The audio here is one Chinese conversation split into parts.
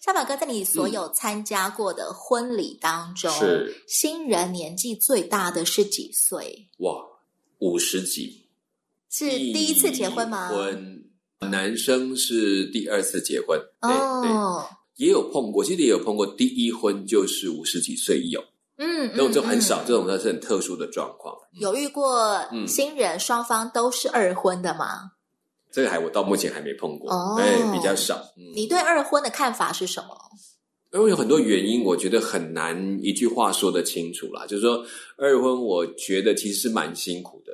下凡哥，在你所有参加过的婚礼当中，嗯、是新人年纪最大的是几岁？哇，五十几，是第一次结婚吗？婚，男生是第二次结婚。哦，也有碰过，其实也有碰过，第一婚就是五十几岁有。嗯，那种就很少，嗯、这种呢是很特殊的状况。有遇过新人双方都是二婚的吗？嗯这个还我到目前还没碰过，哦，对，比较少。嗯，你对二婚的看法是什么？因为有很多原因，我觉得很难一句话说得清楚啦。就是说，二婚我觉得其实是蛮辛苦的，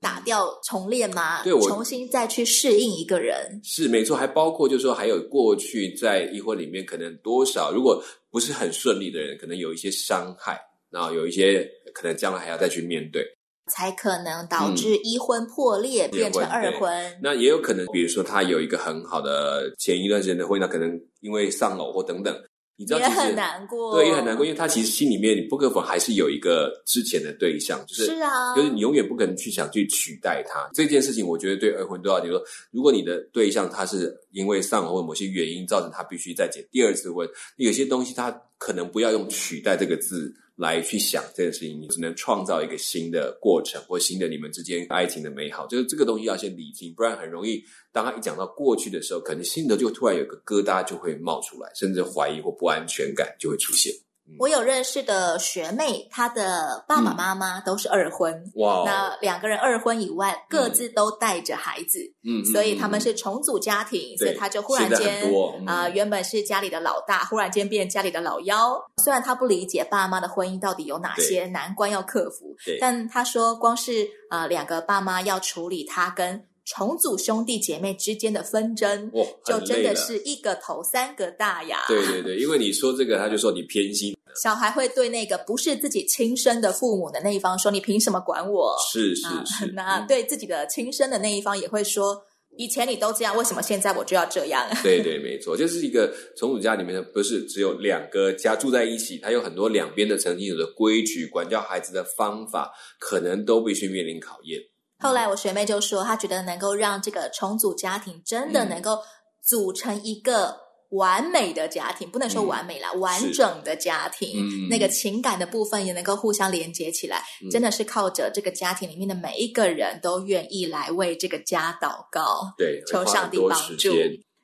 打掉重练吗？对，我重新再去适应一个人是没错，还包括就是说，还有过去在一婚里面可能多少，如果不是很顺利的人，可能有一些伤害，然后有一些可能将来还要再去面对。才可能导致一婚破裂，嗯、变成二婚。那也有可能，比如说他有一个很好的前一段时间的婚姻，那可能因为丧偶或等等，你知道，也很难过。对，也很难过，因为他其实心里面你不可否还是有一个之前的对象，就是是啊，就是你永远不可能去想去取代他这件事情。我觉得对二婚都要，你说，如果你的对象他是因为丧偶或某些原因造成他必须再结第二次婚，有些东西他可能不要用取代这个字。来去想这件事情，你只能创造一个新的过程，或新的你们之间爱情的美好。就是这个东西要先理清，不然很容易，当他一讲到过去的时候，可能心头就突然有个疙瘩就会冒出来，甚至怀疑或不安全感就会出现。我有认识的学妹，她的爸爸妈妈都是二婚。哇、嗯！那两个人二婚以外，各自都带着孩子。嗯，所以他们是重组家庭，嗯、所以他就忽然间啊、原本是家里的老大，忽然间变家里的老幺。虽然他不理解爸妈的婚姻到底有哪些难关要克服，但他说，光是啊、呃，两个爸妈要处理他跟重组兄弟姐妹之间的纷争，哦，就真的是一个头三个大呀。对对对，因为你说这个，他就说你偏心。小孩会对那个不是自己亲生的父母的那一方说：“你凭什么管我？”是是是。那对自己的亲生的那一方也会说：“以前你都这样，为什么现在我就要这样？”对对，没错，就是一个重组家里面的，不是只有两个家住在一起，他有很多两边的曾经有的规矩，管教孩子的方法，可能都必须面临考验。后来我学妹就说，她觉得能够让这个重组家庭真的能够组成一个。完美的家庭，不能说完美啦，嗯、完整的家庭，嗯、那个情感的部分也能够互相连接起来，嗯、真的是靠着这个家庭里面的每一个人都愿意来为这个家祷告，对，求上帝帮助。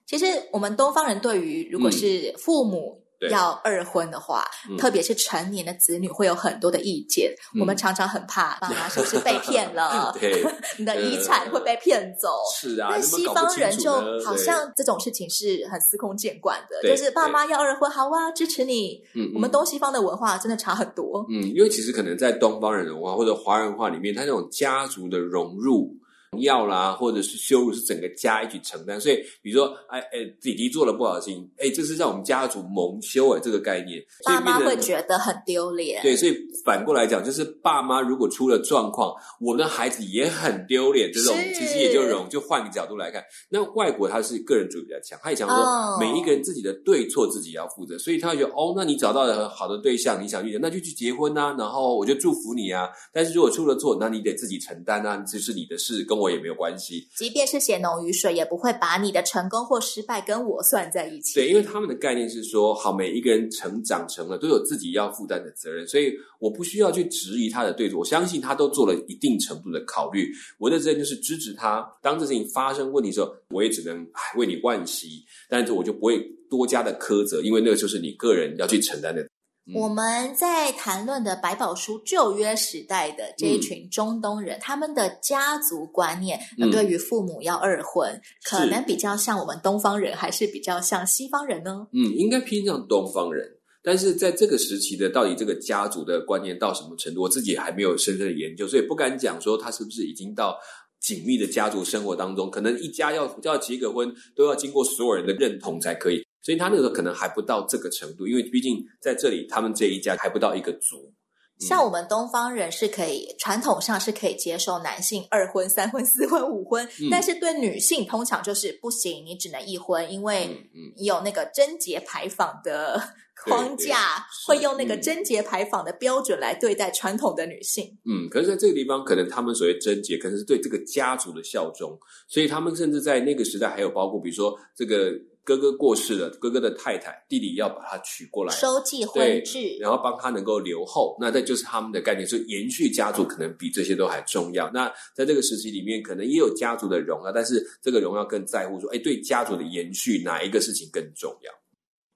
其实我们东方人对于如果是父母。嗯要二婚的话，嗯、特别是成年的子女会有很多的意见。嗯、我们常常很怕爸 妈是不是被骗了？对，你的遗产会被骗走。是啊，那西方人就好像这种事情是很司空见惯的，就是爸妈要二婚，好啊，支持你。嗯，我们东西方的文化真的差很多。嗯，因为其实可能在东方人的文化或者华人文化里面，他那种家族的融入。要啦，或者是羞辱，是整个家一起承担。所以，比如说，哎哎，弟弟做了不好的事情，哎，这是让我们家族蒙羞哎，这个概念，爸妈会觉得很丢脸。对，所以反过来讲，就是爸妈如果出了状况，我们的孩子也很丢脸。这种其实也就容，就换个角度来看，那外国他是个人主义比较强，他也讲说每一个人自己的对错自己要负责，所以他会觉得哦，那你找到了很好的对象，你想去，那就去结婚呐，然后我就祝福你啊。但是如果出了错，那你得自己承担啊，这是你的事，跟我也没有关系，即便是血浓于水，也不会把你的成功或失败跟我算在一起。对，因为他们的概念是说，好，每一个人成长成了都有自己要负担的责任，所以我不需要去质疑他的对错。我相信他都做了一定程度的考虑。我的责任就是支持他。当这事情发生问题的时候，我也只能为你惋惜，但是我就不会多加的苛责，因为那个就是你个人要去承担的。嗯、我们在谈论的百宝书旧约时代的这一群中东人，嗯、他们的家族观念，嗯、对于父母要二婚，可能比较像我们东方人，还是比较像西方人呢？嗯，应该偏向东方人。但是在这个时期的，到底这个家族的观念到什么程度，我自己还没有深深的研究，所以不敢讲说他是不是已经到紧密的家族生活当中。可能一家要要结个婚，都要经过所有人的认同才可以。所以他那个时候可能还不到这个程度，因为毕竟在这里他们这一家还不到一个族。像我们东方人是可以传统上是可以接受男性二婚、三婚、四婚、五婚，嗯、但是对女性通常就是不行，你只能一婚，因为有那个贞节牌坊的框架，会用那个贞节牌坊的标准来对待传统的女性。嗯，可是在这个地方，可能他们所谓贞节，可能是对这个家族的效忠，所以他们甚至在那个时代还有包括，比如说这个。哥哥过世了，哥哥的太太，弟弟要把他娶过来，收继婚制，然后帮他能够留后。那这就是他们的概念，所以延续家族可能比这些都还重要。那在这个时期里面，可能也有家族的荣耀，但是这个荣耀更在乎说，哎，对家族的延续，哪一个事情更重要？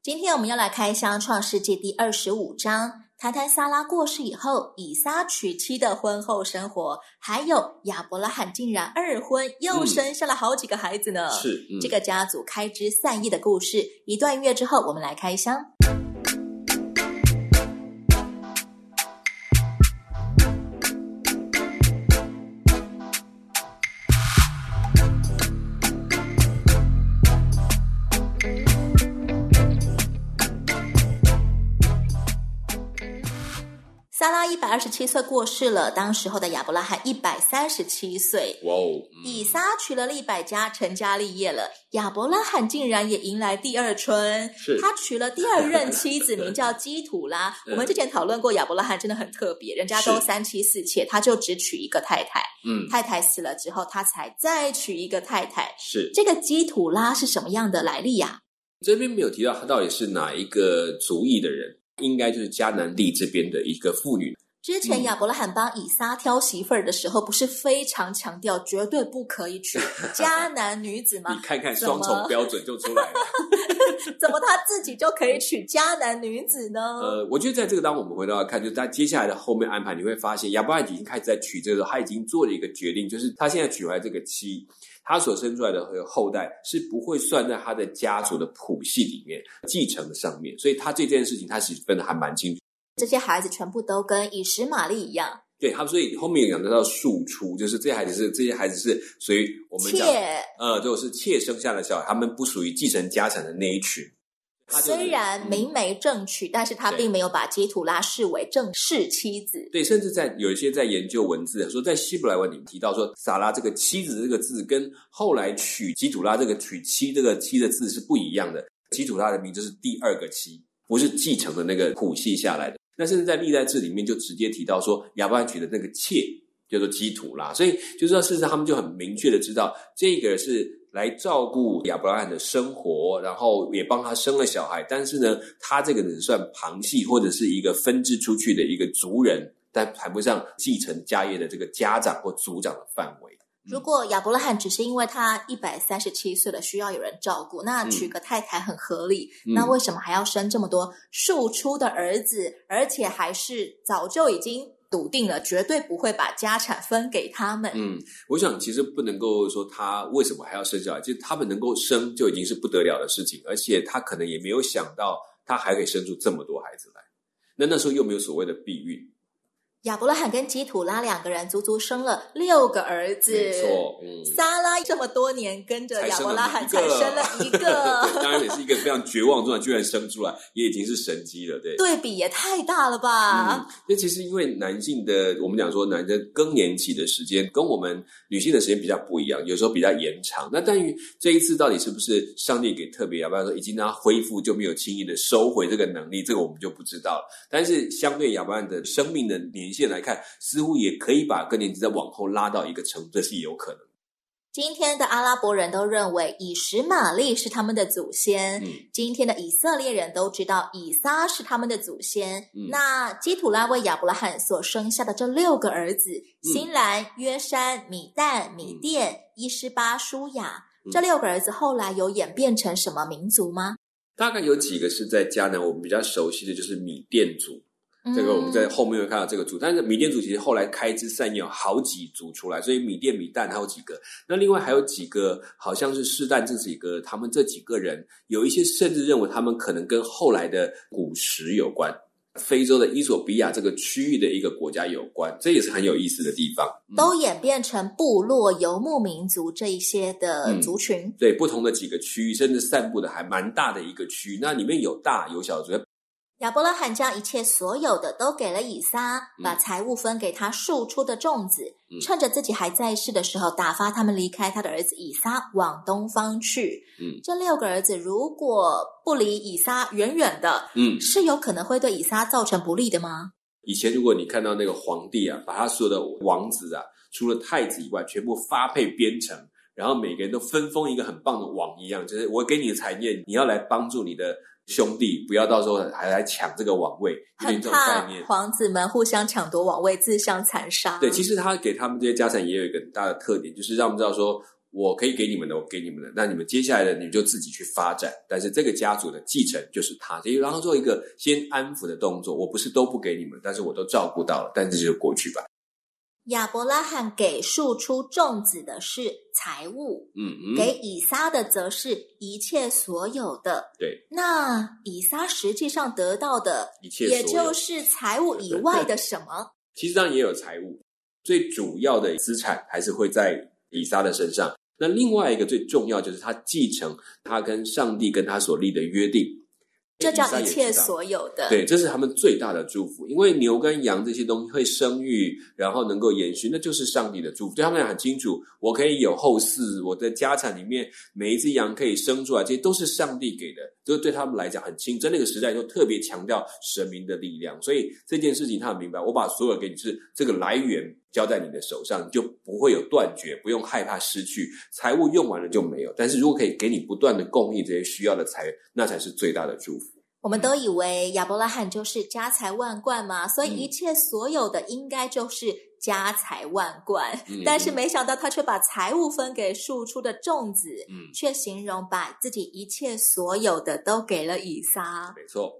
今天我们要来开箱《创世纪》第二十五章。谈谈萨拉过世以后，以撒娶妻的婚后生活，还有亚伯拉罕竟然二婚又生下了好几个孩子呢。嗯、是、嗯、这个家族开枝散叶的故事。一段音乐之后，我们来开箱。二十七岁过世了，当时候的亚伯拉罕一百三十七岁。哇哦！以撒娶了利百加，成家立业了。亚伯拉罕竟然也迎来第二春，是他娶了第二任妻子，名叫基土拉。我们之前讨论过，亚伯拉罕真的很特别，人家都三妻四妾，他就只娶一个太太。嗯，太太死了之后，他才再娶一个太太。是这个基土拉是什么样的来历呀？这边没有提到他到底是哪一个族裔的人。应该就是迦南地这边的一个妇女。之前亚伯拉罕帮以撒挑媳妇儿的时候，不是非常强调绝对不可以娶 迦南女子吗？你看看双重标准就出来了。怎么 他自己就可以娶迦南女子呢？呃，我觉得在这个当我们回头要看，就是在接下来的后面安排，你会发现亚伯拉罕已经开始在娶这个时候，他已经做了一个决定，就是他现在娶回来这个妻。他所生出来的后代是不会算在他的家族的谱系里面继承的上面，所以他这件事情他其实分的还蛮清楚。这些孩子全部都跟以实玛利一样，对他，所以后面有讲到庶出，就是这些孩子是这些孩子是属于我们讲呃，就是妾生下的小孩，他们不属于继承家产的那一群。虽然明媒正娶，嗯、但是他并没有把基土拉视为正式妻子。对，甚至在有一些在研究文字说，在希伯来文里面提到说，撒拉这个妻子这个字跟后来娶基土拉这个娶妻这个妻的字是不一样的。基土拉的名字是第二个妻，不是继承的那个谱系下来的。那甚至在历代志里面就直接提到说，亚伯拉罕娶的那个妾叫做基土拉，所以就知道事实上他们就很明确的知道这个是。来照顾亚伯拉罕的生活，然后也帮他生了小孩。但是呢，他这个人算旁系或者是一个分支出去的一个族人，但谈不上继承家业的这个家长或族长的范围。如果亚伯拉罕只是因为他一百三十七岁了，需要有人照顾，那娶个太太很合理。嗯、那为什么还要生这么多庶出的儿子，而且还是早就已经？笃定了，绝对不会把家产分给他们。嗯，我想其实不能够说他为什么还要生小孩，其实他们能够生就已经是不得了的事情，而且他可能也没有想到他还可以生出这么多孩子来。那那时候又没有所谓的避孕。亚伯拉罕跟基土拉两个人足足生了六个儿子。没错，嗯，撒拉这么多年跟着亚伯拉罕才生了一个，当然也是一个非常绝望状态，居然生出来也已经是神机了，对。对比也太大了吧？嗯，那其实因为男性的，我们讲说男生更年期的时间跟我们女性的时间比较不一样，有时候比较延长。那但于这一次到底是不是上帝给特别，要不然说已经让他恢复就没有轻易的收回这个能力，这个我们就不知道了。但是相对亚伯拉罕的生命的年。现来看，似乎也可以把更年期再往后拉到一个程度，这是有可能。今天的阿拉伯人都认为以实玛利是他们的祖先，嗯、今天的以色列人都知道以撒是他们的祖先。嗯、那基土拉为亚伯拉罕所生下的这六个儿子：新兰、嗯、约山、米旦、米甸、嗯、伊施巴、书亚，嗯、这六个儿子后来有演变成什么民族吗？大概有几个是在迦南，我们比较熟悉的就是米甸族。这个我们在后面会看到这个组，但是米甸组其实后来开枝散叶有好几组出来，所以米店、米蛋还有几个。那另外还有几个，好像是示旦这几个，他们这几个人有一些甚至认为他们可能跟后来的古时有关。非洲的伊索比亚这个区域的一个国家有关，这也是很有意思的地方。嗯、都演变成部落、游牧民族这一些的族群，嗯、对不同的几个区域，甚至散布的还蛮大的一个区域，那里面有大有小族。亚伯拉罕将一切所有的都给了以撒，把财物分给他庶出的众子，嗯、趁着自己还在世的时候，打发他们离开他的儿子以撒往东方去。嗯，这六个儿子如果不离以撒远远的，嗯，是有可能会对以撒造成不利的吗？以前如果你看到那个皇帝啊，把他所有的王子啊，除了太子以外，全部发配边城，然后每个人都分封一个很棒的王一样，就是我给你的产业，你要来帮助你的。兄弟，不要到时候还来抢这个王位，有点这种概念。皇子们互相抢夺王位，自相残杀。对，其实他给他们这些家产也有一个很大的特点，就是让我们知道说，我可以给你们的，我给你们的，那你们接下来的你们就自己去发展。但是这个家族的继承就是他，所以然后做一个先安抚的动作。我不是都不给你们，但是我都照顾到了，但这就是过去吧。亚伯拉罕给庶出众子的是财物，嗯，嗯，给以撒的则是一切所有的。对，那以撒实际上得到的，一切也就是财物以外的什么？其实上也有财物，最主要的资产还是会在以撒的身上。那另外一个最重要就是他继承他跟上帝跟他所立的约定。这叫一切所有的，对，这是他们最大的祝福。因为牛跟羊这些东西会生育，然后能够延续，那就是上帝的祝福。对他们俩很清楚，我可以有后嗣，我的家产里面每一只羊可以生出来，这些都是上帝给的。就是对他们来讲很清，在那个时代就特别强调神明的力量。所以这件事情他很明白，我把所有给你是这个来源交在你的手上，你就不会有断绝，不用害怕失去财物用完了就没有。但是如果可以给你不断的供应这些需要的财，那才是最大的祝福。我们都以为亚伯拉罕就是家财万贯嘛，所以一切所有的应该就是家财万贯。嗯、但是没想到他却把财物分给庶出的众子，嗯、却形容把自己一切所有的都给了以撒。没错。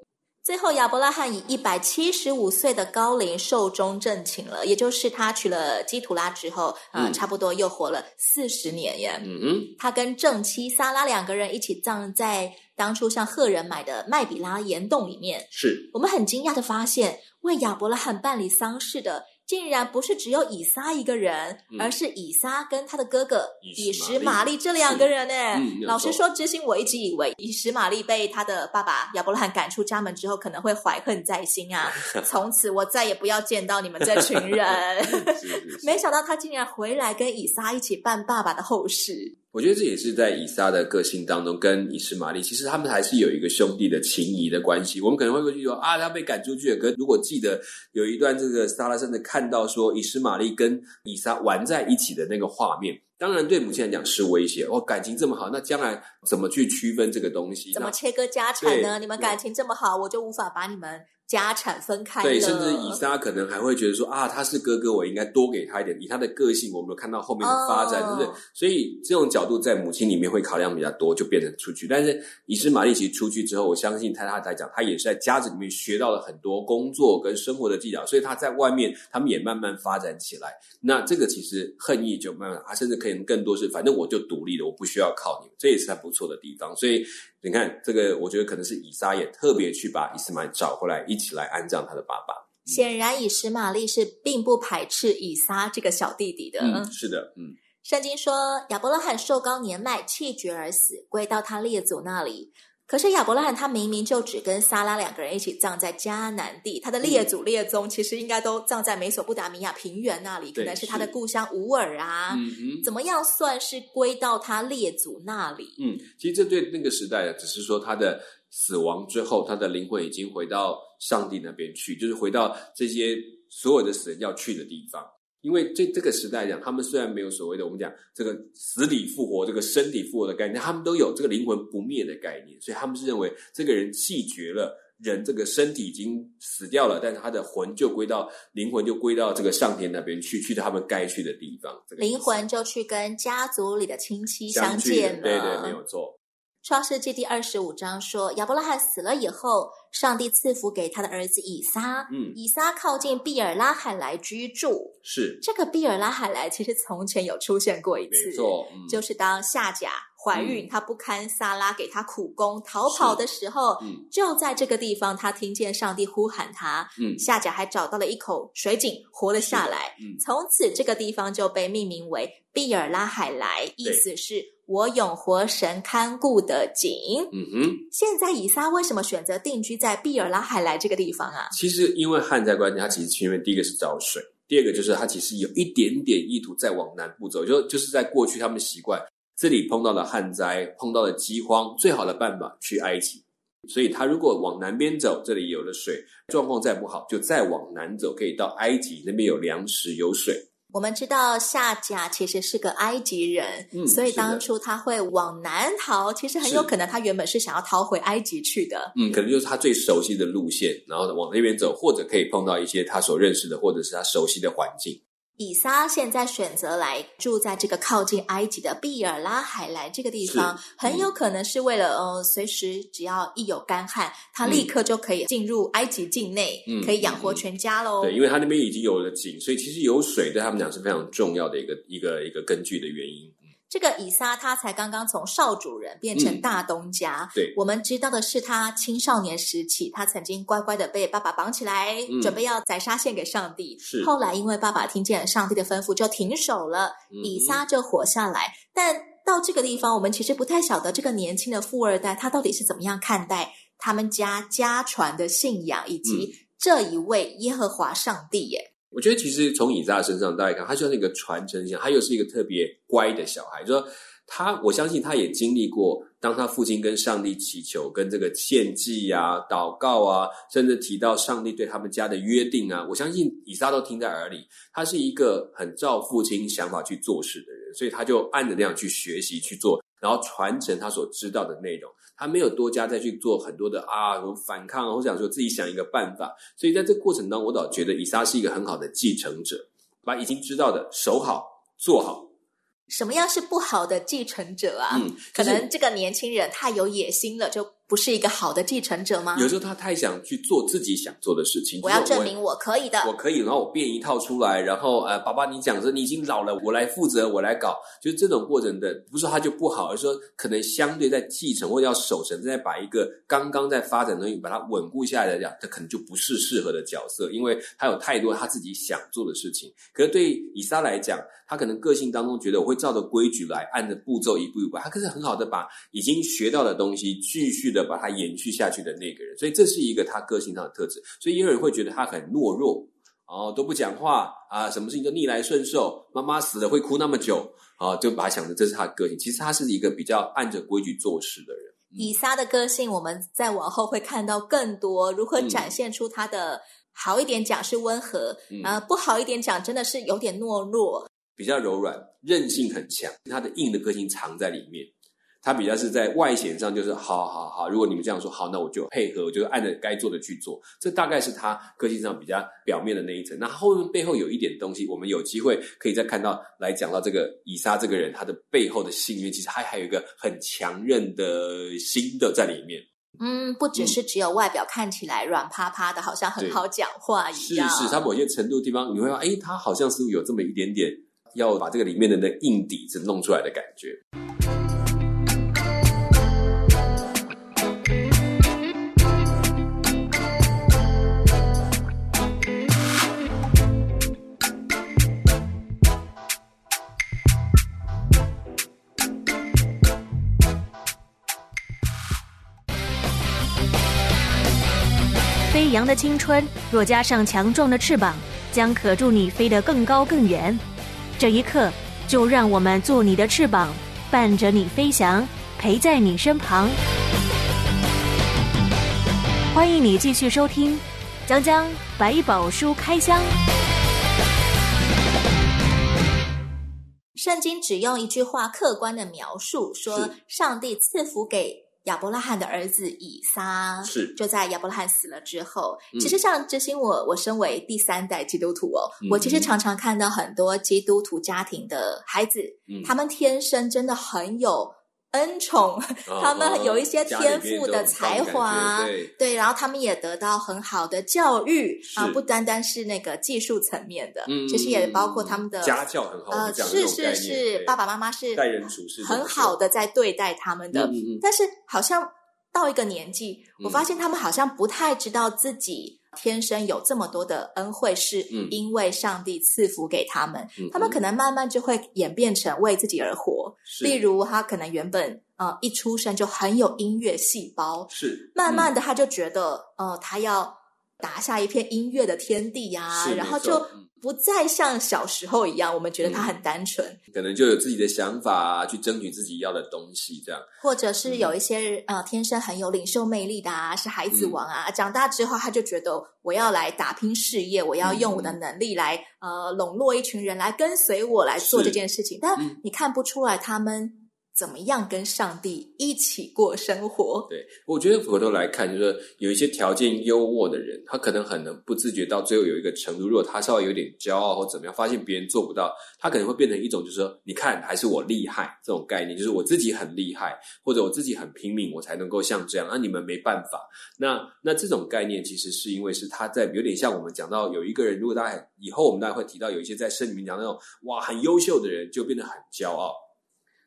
最后，亚伯拉罕以一百七十五岁的高龄寿终正寝了，也就是他娶了基图拉之后，啊、嗯呃，差不多又活了四十年耶。嗯嗯，他跟正妻撒拉两个人一起葬在当初向赫人买的麦比拉岩洞里面。是，我们很惊讶的发现，为亚伯拉罕办理丧事的。竟然不是只有以撒一个人，嗯、而是以撒跟他的哥哥以实玛利这两个人呢。嗯、老实说，之前我一直以为以实玛利被他的爸爸亚伯拉罕赶出家门之后，可能会怀恨在心啊，从此我再也不要见到你们这群人。是是是 没想到他竟然回来跟以撒一起办爸爸的后事。我觉得这也是在以撒的个性当中，跟以实玛利其实他们还是有一个兄弟的情谊的关系。我们可能会过去说啊，他被赶出去了。可如果记得有一段这个撒拉甚至看到说以实玛利跟以撒玩在一起的那个画面，当然对母亲来讲是威胁。哦，感情这么好，那将来怎么去区分这个东西？怎么切割家产呢？你们感情这么好，我就无法把你们。家产分开了，对，甚至以撒可能还会觉得说啊，他是哥哥，我应该多给他一点。以他的个性，我们有看到后面的发展，对不对？所以这种角度在母亲里面会考量比较多，就变成出去。但是以斯玛利其实出去之后，我相信他他来讲，他也是在家子里面学到了很多工作跟生活的技巧，所以他在外面他们也慢慢发展起来。那这个其实恨意就慢慢，他甚至可以更多是，反正我就独立了，我不需要靠你们，这也是他不错的地方。所以。你看这个，我觉得可能是以撒也特别去把以斯玛找回来，一起来安葬他的爸爸。嗯、显然，以实玛利是并不排斥以撒这个小弟弟的。嗯，是的，嗯。圣经说，亚伯拉罕寿高年迈，气绝而死，归到他列祖那里。可是亚伯拉罕他明明就只跟撒拉两个人一起葬在迦南地，他的列祖列宗其实应该都葬在美索不达米亚平原那里，可能是他的故乡乌尔啊。怎么样算是归到他列祖那里？嗯，其实这对那个时代只是说他的死亡之后，他的灵魂已经回到上帝那边去，就是回到这些所有的死人要去的地方。因为这这个时代讲，他们虽然没有所谓的我们讲这个死里复活、这个身体复活的概念，他们都有这个灵魂不灭的概念，所以他们是认为这个人气绝了，人这个身体已经死掉了，但是他的魂就归到灵魂就归到这个上天那边去，去到他们该去的地方。这个、灵魂就去跟家族里的亲戚相见了，对对，没有错。创世纪第二十五章说，亚伯拉罕死了以后，上帝赐福给他的儿子以撒。嗯，以撒靠近毕尔拉海莱居住。是，这个毕尔拉海莱其实从前有出现过一次，没错，嗯、就是当夏甲怀孕，她、嗯、不堪撒拉给她苦工，逃跑的时候，嗯、就在这个地方，她听见上帝呼喊她。嗯，夏甲还找到了一口水井，活了下来。嗯，从此这个地方就被命名为毕尔拉海莱，意思是我永活神看顾的井。嗯哼，现在以撒为什么选择定居在毕尔拉海莱这个地方啊？其实因为旱灾关系，他其实前面第一个是找水，第二个就是他其实有一点点意图再往南部走，就就是在过去他们习惯。这里碰到了旱灾，碰到了饥荒，最好的办法去埃及。所以他如果往南边走，这里有了水，状况再不好，就再往南走，可以到埃及那边有粮食有水。我们知道夏甲其实是个埃及人，嗯，所以当初他会往南逃，其实很有可能他原本是想要逃回埃及去的。嗯，可能就是他最熟悉的路线，然后往那边走，或者可以碰到一些他所认识的，或者是他熟悉的环境。以撒现在选择来住在这个靠近埃及的毕尔拉海莱这个地方，很有可能是为了呃，随时只要一有干旱，他立刻就可以进入埃及境内，嗯、可以养活全家喽。对，因为他那边已经有了井，所以其实有水对他们讲是非常重要的一个一个一个根据的原因。这个以撒他才刚刚从少主人变成大东家。嗯、对，我们知道的是他青少年时期，他曾经乖乖的被爸爸绑起来，嗯、准备要宰杀献给上帝。是，后来因为爸爸听见上帝的吩咐，就停手了，嗯、以撒就活下来。但到这个地方，我们其实不太晓得这个年轻的富二代他到底是怎么样看待他们家家传的信仰，以及这一位耶和华上帝耶。我觉得其实从以撒身上大家看，他就是一个传承型，他又是一个特别乖的小孩。就说他，我相信他也经历过，当他父亲跟上帝祈求、跟这个献祭啊、祷告啊，甚至提到上帝对他们家的约定啊，我相信以撒都听在耳里。他是一个很照父亲想法去做事的人，所以他就按着那样去学习去做，然后传承他所知道的内容。他没有多加再去做很多的啊，什么反抗，或者想说自己想一个办法。所以在这个过程当中，我倒觉得以撒是一个很好的继承者，把已经知道的守好、做好。什么样是不好的继承者啊？嗯，可能这个年轻人太有野心了，就。不是一个好的继承者吗？有时候他太想去做自己想做的事情。我要证明我可以的，我可以，然后我变一套出来，然后呃，爸爸你讲说你已经老了，我来负责，我来搞，就是这种过程的，不是说他就不好，而是说可能相对在继承或者要守成，再把一个刚刚在发展的东西把它稳固下来来讲，他可能就不是适合的角色，因为他有太多他自己想做的事情。可是对以撒来讲，他可能个性当中觉得我会照着规矩来，按着步骤一步一步，他可是很好的把已经学到的东西继续的把它延续下去的那个人，所以这是一个他个性上的特质。所以也有人会觉得他很懦弱，哦，都不讲话啊，什么事情都逆来顺受。妈妈死了会哭那么久，啊，就把他想着这是他的个性。其实他是一个比较按着规矩做事的人。以撒的个性，我们再往后会看到更多如何展现出他的好一点讲是温和，嗯、啊，不好一点讲真的是有点懦弱，比较柔软，韧性很强，他的硬的个性藏在里面。他比较是在外显上，就是好好好。如果你们这样说好，那我就配合，我就按着该做的去做。这大概是他个性上比较表面的那一层。那后面背后有一点东西，我们有机会可以再看到来讲到这个以撒这个人，他的背后的信念，其实还还有一个很强韧的心的在里面。嗯，不只是只有外表看起来软趴趴的，好像很好讲话一样。是是，他某些程度的地方，你会说，哎，他好像是有这么一点点要把这个里面的那硬底子弄出来的感觉。飞扬的青春，若加上强壮的翅膀，将可助你飞得更高更远。这一刻，就让我们做你的翅膀，伴着你飞翔，陪在你身旁。欢迎你继续收听《江江百宝书开箱》。圣经只用一句话客观的描述，说上帝赐福给。亚伯拉罕的儿子以撒是。就在亚伯拉罕死了之后，嗯、其实像这些我我身为第三代基督徒哦，嗯、我其实常常看到很多基督徒家庭的孩子，嗯、他们天生真的很有恩宠，他们有一些天赋的才华，对，对，然后他们也得到很好的教育啊，不单单是那个技术层面的，嗯，其实也包括他们的家教很好，呃，是是是，爸爸妈妈是待人处事很好的在对待他们的，但是好像到一个年纪，我发现他们好像不太知道自己。天生有这么多的恩惠，是因为上帝赐福给他们。嗯、他们可能慢慢就会演变成为自己而活。例如，他可能原本呃一出生就很有音乐细胞，是慢慢的他就觉得、嗯、呃他要打下一片音乐的天地呀、啊，然后就。不再像小时候一样，我们觉得他很单纯，嗯、可能就有自己的想法、啊，去争取自己要的东西，这样。或者是有一些、嗯、呃，天生很有领袖魅力的啊，是孩子王啊，嗯、长大之后他就觉得我要来打拼事业，我要用我的能力来、嗯、呃笼络一群人来跟随我来做这件事情，但你看不出来他们。怎么样跟上帝一起过生活？对，我觉得回头来看，就是有一些条件优渥的人，他可能很能不自觉到最后有一个程度，如果他稍微有点骄傲或怎么样，发现别人做不到，他可能会变成一种就是说，你看还是我厉害这种概念，就是我自己很厉害，或者我自己很拼命，我才能够像这样，啊，你们没办法。那那这种概念其实是因为是他在有点像我们讲到有一个人，如果大家以后我们大家会提到有一些在圣经里面讲那种哇很优秀的人，就变得很骄傲。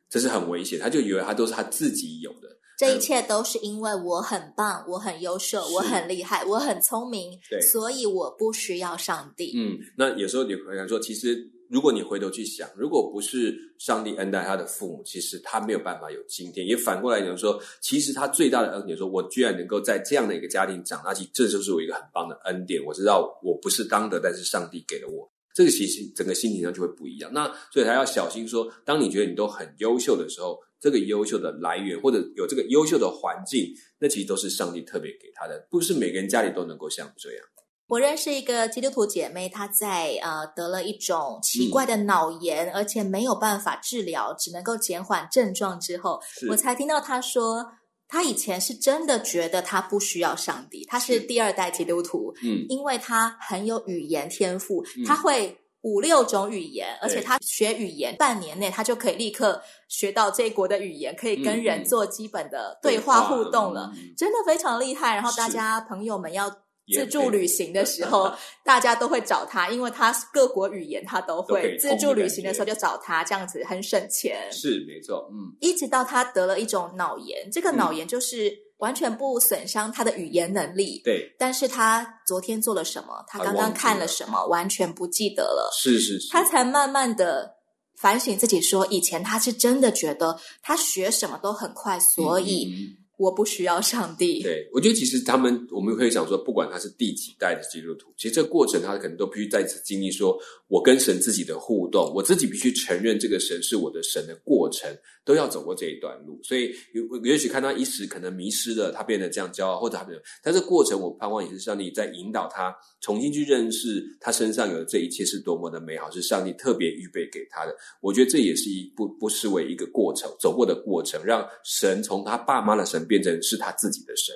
这是很危险，他就以为他都是他自己有的，这一切都是因为我很棒，我很优秀，我很厉害，我很聪明，对，所以我不需要上帝。嗯，那有时候你会想说，其实如果你回头去想，如果不是上帝恩待他的父母，其实他没有办法有今天。也反过来讲说，其实他最大的恩典，说我居然能够在这样的一个家庭长大起，这就是我一个很棒的恩典。我知道我不是当得，但是上帝给了我。这个其实整个心情上就会不一样，那所以他要小心说，当你觉得你都很优秀的时候，这个优秀的来源或者有这个优秀的环境，那其实都是上帝特别给他的，不是每个人家里都能够像这样。我认识一个基督徒姐妹，她在呃得了一种奇怪的脑炎，嗯、而且没有办法治疗，只能够减缓症状之后，我才听到她说。他以前是真的觉得他不需要上帝，他是第二代基督徒，嗯，因为他很有语言天赋，嗯、他会五六种语言，嗯、而且他学语言半年内他就可以立刻学到这一国的语言，可以跟人做基本的对话互动了，嗯、真的非常厉害。然后大家朋友们要。自助旅行的时候，大家都会找他，因为他各国语言他都会。自助旅行的时候就找他，这样子很省钱。是没错，嗯。一直到他得了一种脑炎，这个脑炎就是完全不损伤他的语言能力。对。但是他昨天做了什么？他刚刚看了什么？完全不记得了。是是是。他才慢慢的反省自己，说以前他是真的觉得他学什么都很快，所以。我不需要上帝。对，我觉得其实他们，我们可以想说，不管他是第几代的基督徒，其实这个过程他可能都必须再次经历，说我跟神自己的互动，我自己必须承认这个神是我的神的过程，都要走过这一段路。所以，也许看他一时可能迷失了，他变得这样骄傲，或者他没有，但这过程，我盼望也是上帝在引导他重新去认识他身上有的这一切是多么的美好，是上帝特别预备给他的。我觉得这也是一不不失为一个过程，走过的过程，让神从他爸妈的神。变成是他自己的神。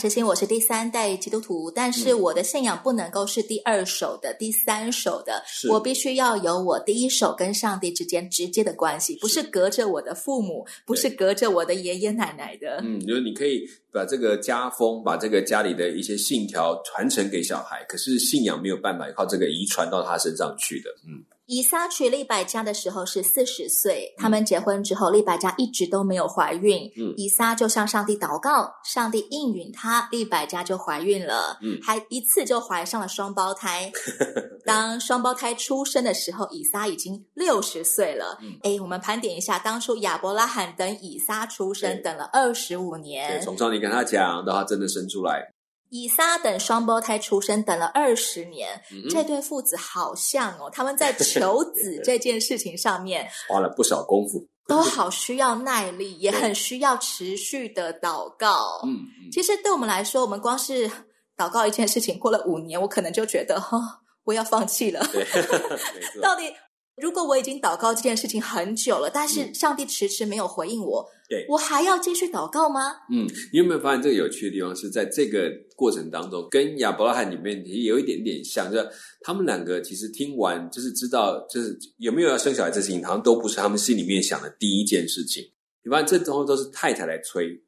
之前我是第三代基督徒，但是我的信仰不能够是第二手的、第三手的，我必须要有我第一手跟上帝之间直接的关系，不是隔着我的父母，不是隔着我的爷爷奶奶的。嗯，就是你可以把这个家风、把这个家里的一些信条传承给小孩，可是信仰没有办法靠这个遗传到他身上去的。嗯。以撒娶利百加的时候是四十岁，他们结婚之后，利百加一直都没有怀孕。嗯，以撒就向上帝祷告，上帝应允他，利百加就怀孕了。嗯，还一次就怀上了双胞胎。当双胞胎出生的时候，以撒已经六十岁了。嗯，哎，我们盘点一下，当初亚伯拉罕等以撒出生，等了二十五年。从上帝跟他讲，到他真的生出来。以撒等双胞胎出生，等了二十年，嗯、这对父子好像哦，他们在求子 这件事情上面 花了不少功夫，都好需要耐力，也很需要持续的祷告。嗯，嗯其实对我们来说，我们光是祷告一件事情，过了五年，我可能就觉得哈、哦，我要放弃了。对到底？如果我已经祷告这件事情很久了，但是上帝迟迟没有回应我，对，我还要继续祷告吗？嗯，你有没有发现这个有趣的地方是在这个过程当中，跟亚伯拉罕里面也有一点点像，就是他们两个其实听完就是知道，就是有没有要生小孩这事情，好像都不是他们心里面想的第一件事情。你发现这时候都是太太来催。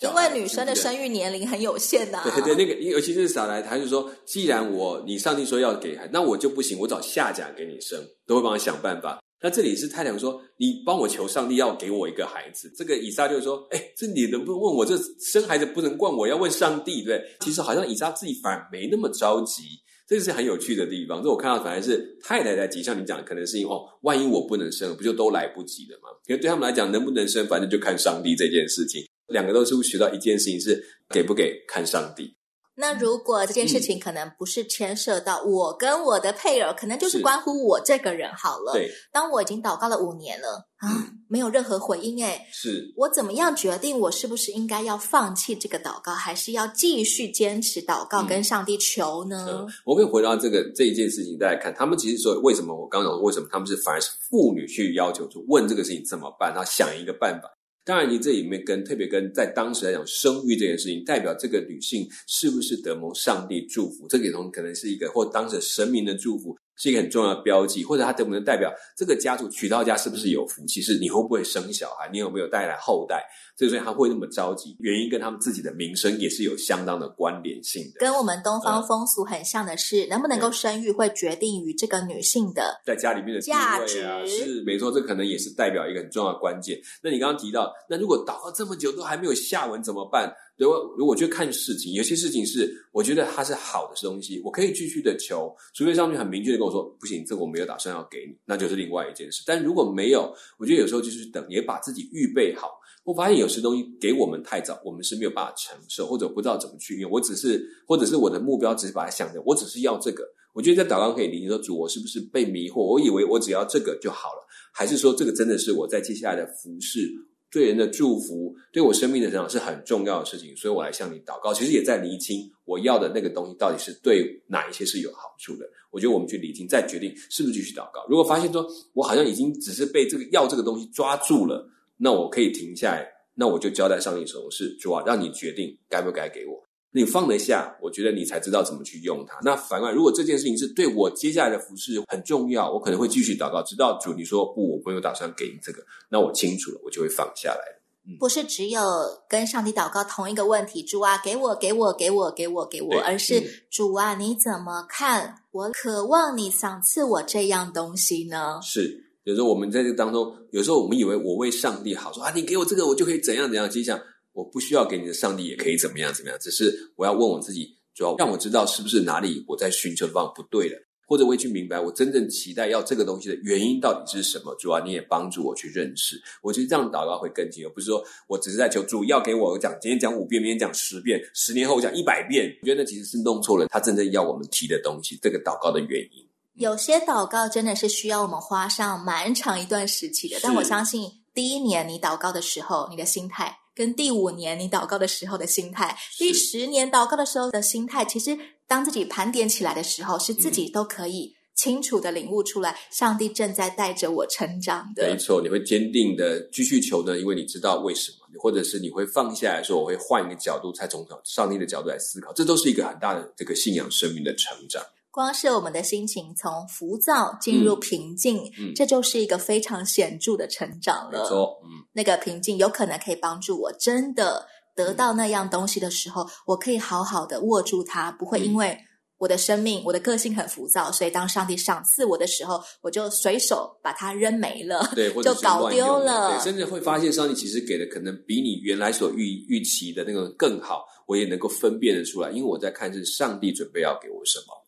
因为女生的生育年龄很有限呐、啊。对对，那个尤其是撒来，他就说，既然我你上帝说要给孩，那我就不行，我找下家给你生，都会帮他想办法。那这里是太太说，你帮我求上帝要给我一个孩子。这个以撒就是说，哎，这你能不能问我？这生孩子不能惯我，要问上帝，对？其实好像以撒自己反而没那么着急，这是很有趣的地方。这我看到反而是太太在急，像你讲，可能是因为哦，万一我不能生，不就都来不及了吗？因为对他们来讲，能不能生，反正就看上帝这件事情。两个都是会学到一件事情，是给不给看上帝。那如果这件事情可能不是牵涉到我跟我的配偶，嗯、可能就是关乎我这个人好了。对，当我已经祷告了五年了啊，嗯、没有任何回应，哎，是我怎么样决定我是不是应该要放弃这个祷告，还是要继续坚持祷告跟上帝求呢？我们回到这个这一件事情再来看，他们其实说为什么我刚刚讲为什么他们是反而是妇女去要求就问这个事情怎么办，他想一个办法。当然，你这里面跟特别跟在当时来讲生育这件事情，代表这个女性是不是得蒙上帝祝福，这个东西可能是一个或当时神明的祝福。是一个很重要的标记，或者它能不能代表这个家族娶到家是不是有福？气？是你会不会生小孩，你有没有带来后代？所以说他会那么着急，原因跟他们自己的名声也是有相当的关联性的。跟我们东方风俗很像的是，嗯、能不能够生育会决定于这个女性的在家里面的地位啊，价值是没错，这可能也是代表一个很重要的关键。那你刚刚提到，那如果祷告这么久都还没有下文怎么办？如果如果去看事情，有些事情是我觉得它是好的东西，我可以继续的求，除非上帝很明确的跟我说不行，这个我没有打算要给你，那就是另外一件事。但如果没有，我觉得有时候就是等，也把自己预备好。我发现有些东西给我们太早，我们是没有办法承受，或者不知道怎么去用。我只是，或者是我的目标只是把它想着，我只是要这个。我觉得在祷告可以理解说，主，我是不是被迷惑？我以为我只要这个就好了，还是说这个真的是我在接下来的服事？对人的祝福，对我生命的成长是很重要的事情，所以我来向你祷告。其实也在厘清我要的那个东西到底是对哪一些是有好处的。我觉得我们去厘清，再决定是不是继续祷告。如果发现说我好像已经只是被这个要这个东西抓住了，那我可以停下来，那我就交代上帝手中是主啊，让你决定该不该给我。你放得下，我觉得你才知道怎么去用它。那反过来，如果这件事情是对我接下来的服饰很重要，我可能会继续祷告，直到主你说不，我没有打算给你这个，那我清楚了，我就会放下来。嗯，不是只有跟上帝祷告同一个问题，主啊，给我，给我，给我，给我，给我，而是、嗯、主啊，你怎么看？我渴望你赏赐我这样东西呢？是，有时候我们在这个当中，有时候我们以为我为上帝好，说啊，你给我这个，我就可以怎样怎样。其实想。我不需要给你的，上帝也可以怎么样怎么样，只是我要问我自己，主要让我知道是不是哪里我在寻求的方法不对了，或者我也去明白我真正期待要这个东西的原因到底是什么。主要你也帮助我去认识，我觉得这样祷告会更近，而不是说我只是在求主要给我讲，今天讲五遍，明天讲十遍，十年后讲一百遍。我觉得那其实是弄错了他真正要我们提的东西，这个祷告的原因。有些祷告真的是需要我们花上蛮长一段时期的，但我相信第一年你祷告的时候，你的心态。跟第五年你祷告的时候的心态，第十年祷告的时候的心态，其实当自己盘点起来的时候，是自己都可以清楚的领悟出来，上帝正在带着我成长的。没错，你会坚定的继续求呢，因为你知道为什么，或者是你会放下来说，我会换一个角度，再从上帝的角度来思考，这都是一个很大的这个信仰生命的成长。光是我们的心情从浮躁进入平静，嗯。嗯、这就是一个非常显著的成长了。没错，嗯，那个平静有可能可以帮助我真的得到那样东西的时候，嗯、我可以好好的握住它，不会因为我的生命、嗯、我的个性很浮躁，所以当上帝赏赐我的时候，我就随手把它扔没了，对，或者就搞丢了，对，甚至会发现上帝其实给的可能比你原来所预预期的那个更好，我也能够分辨得出来，因为我在看是上帝准备要给我什么。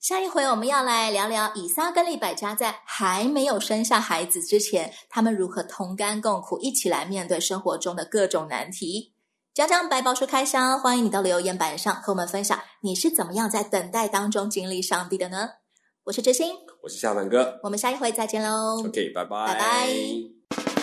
下一回我们要来聊聊以撒跟利百加在还没有生下孩子之前，他们如何同甘共苦，一起来面对生活中的各种难题。讲讲百宝书开箱，欢迎你到留言板上和我们分享你是怎么样在等待当中经历上帝的呢？我是哲心，我是夏凡哥，我们下一回再见喽。OK，拜拜，拜拜。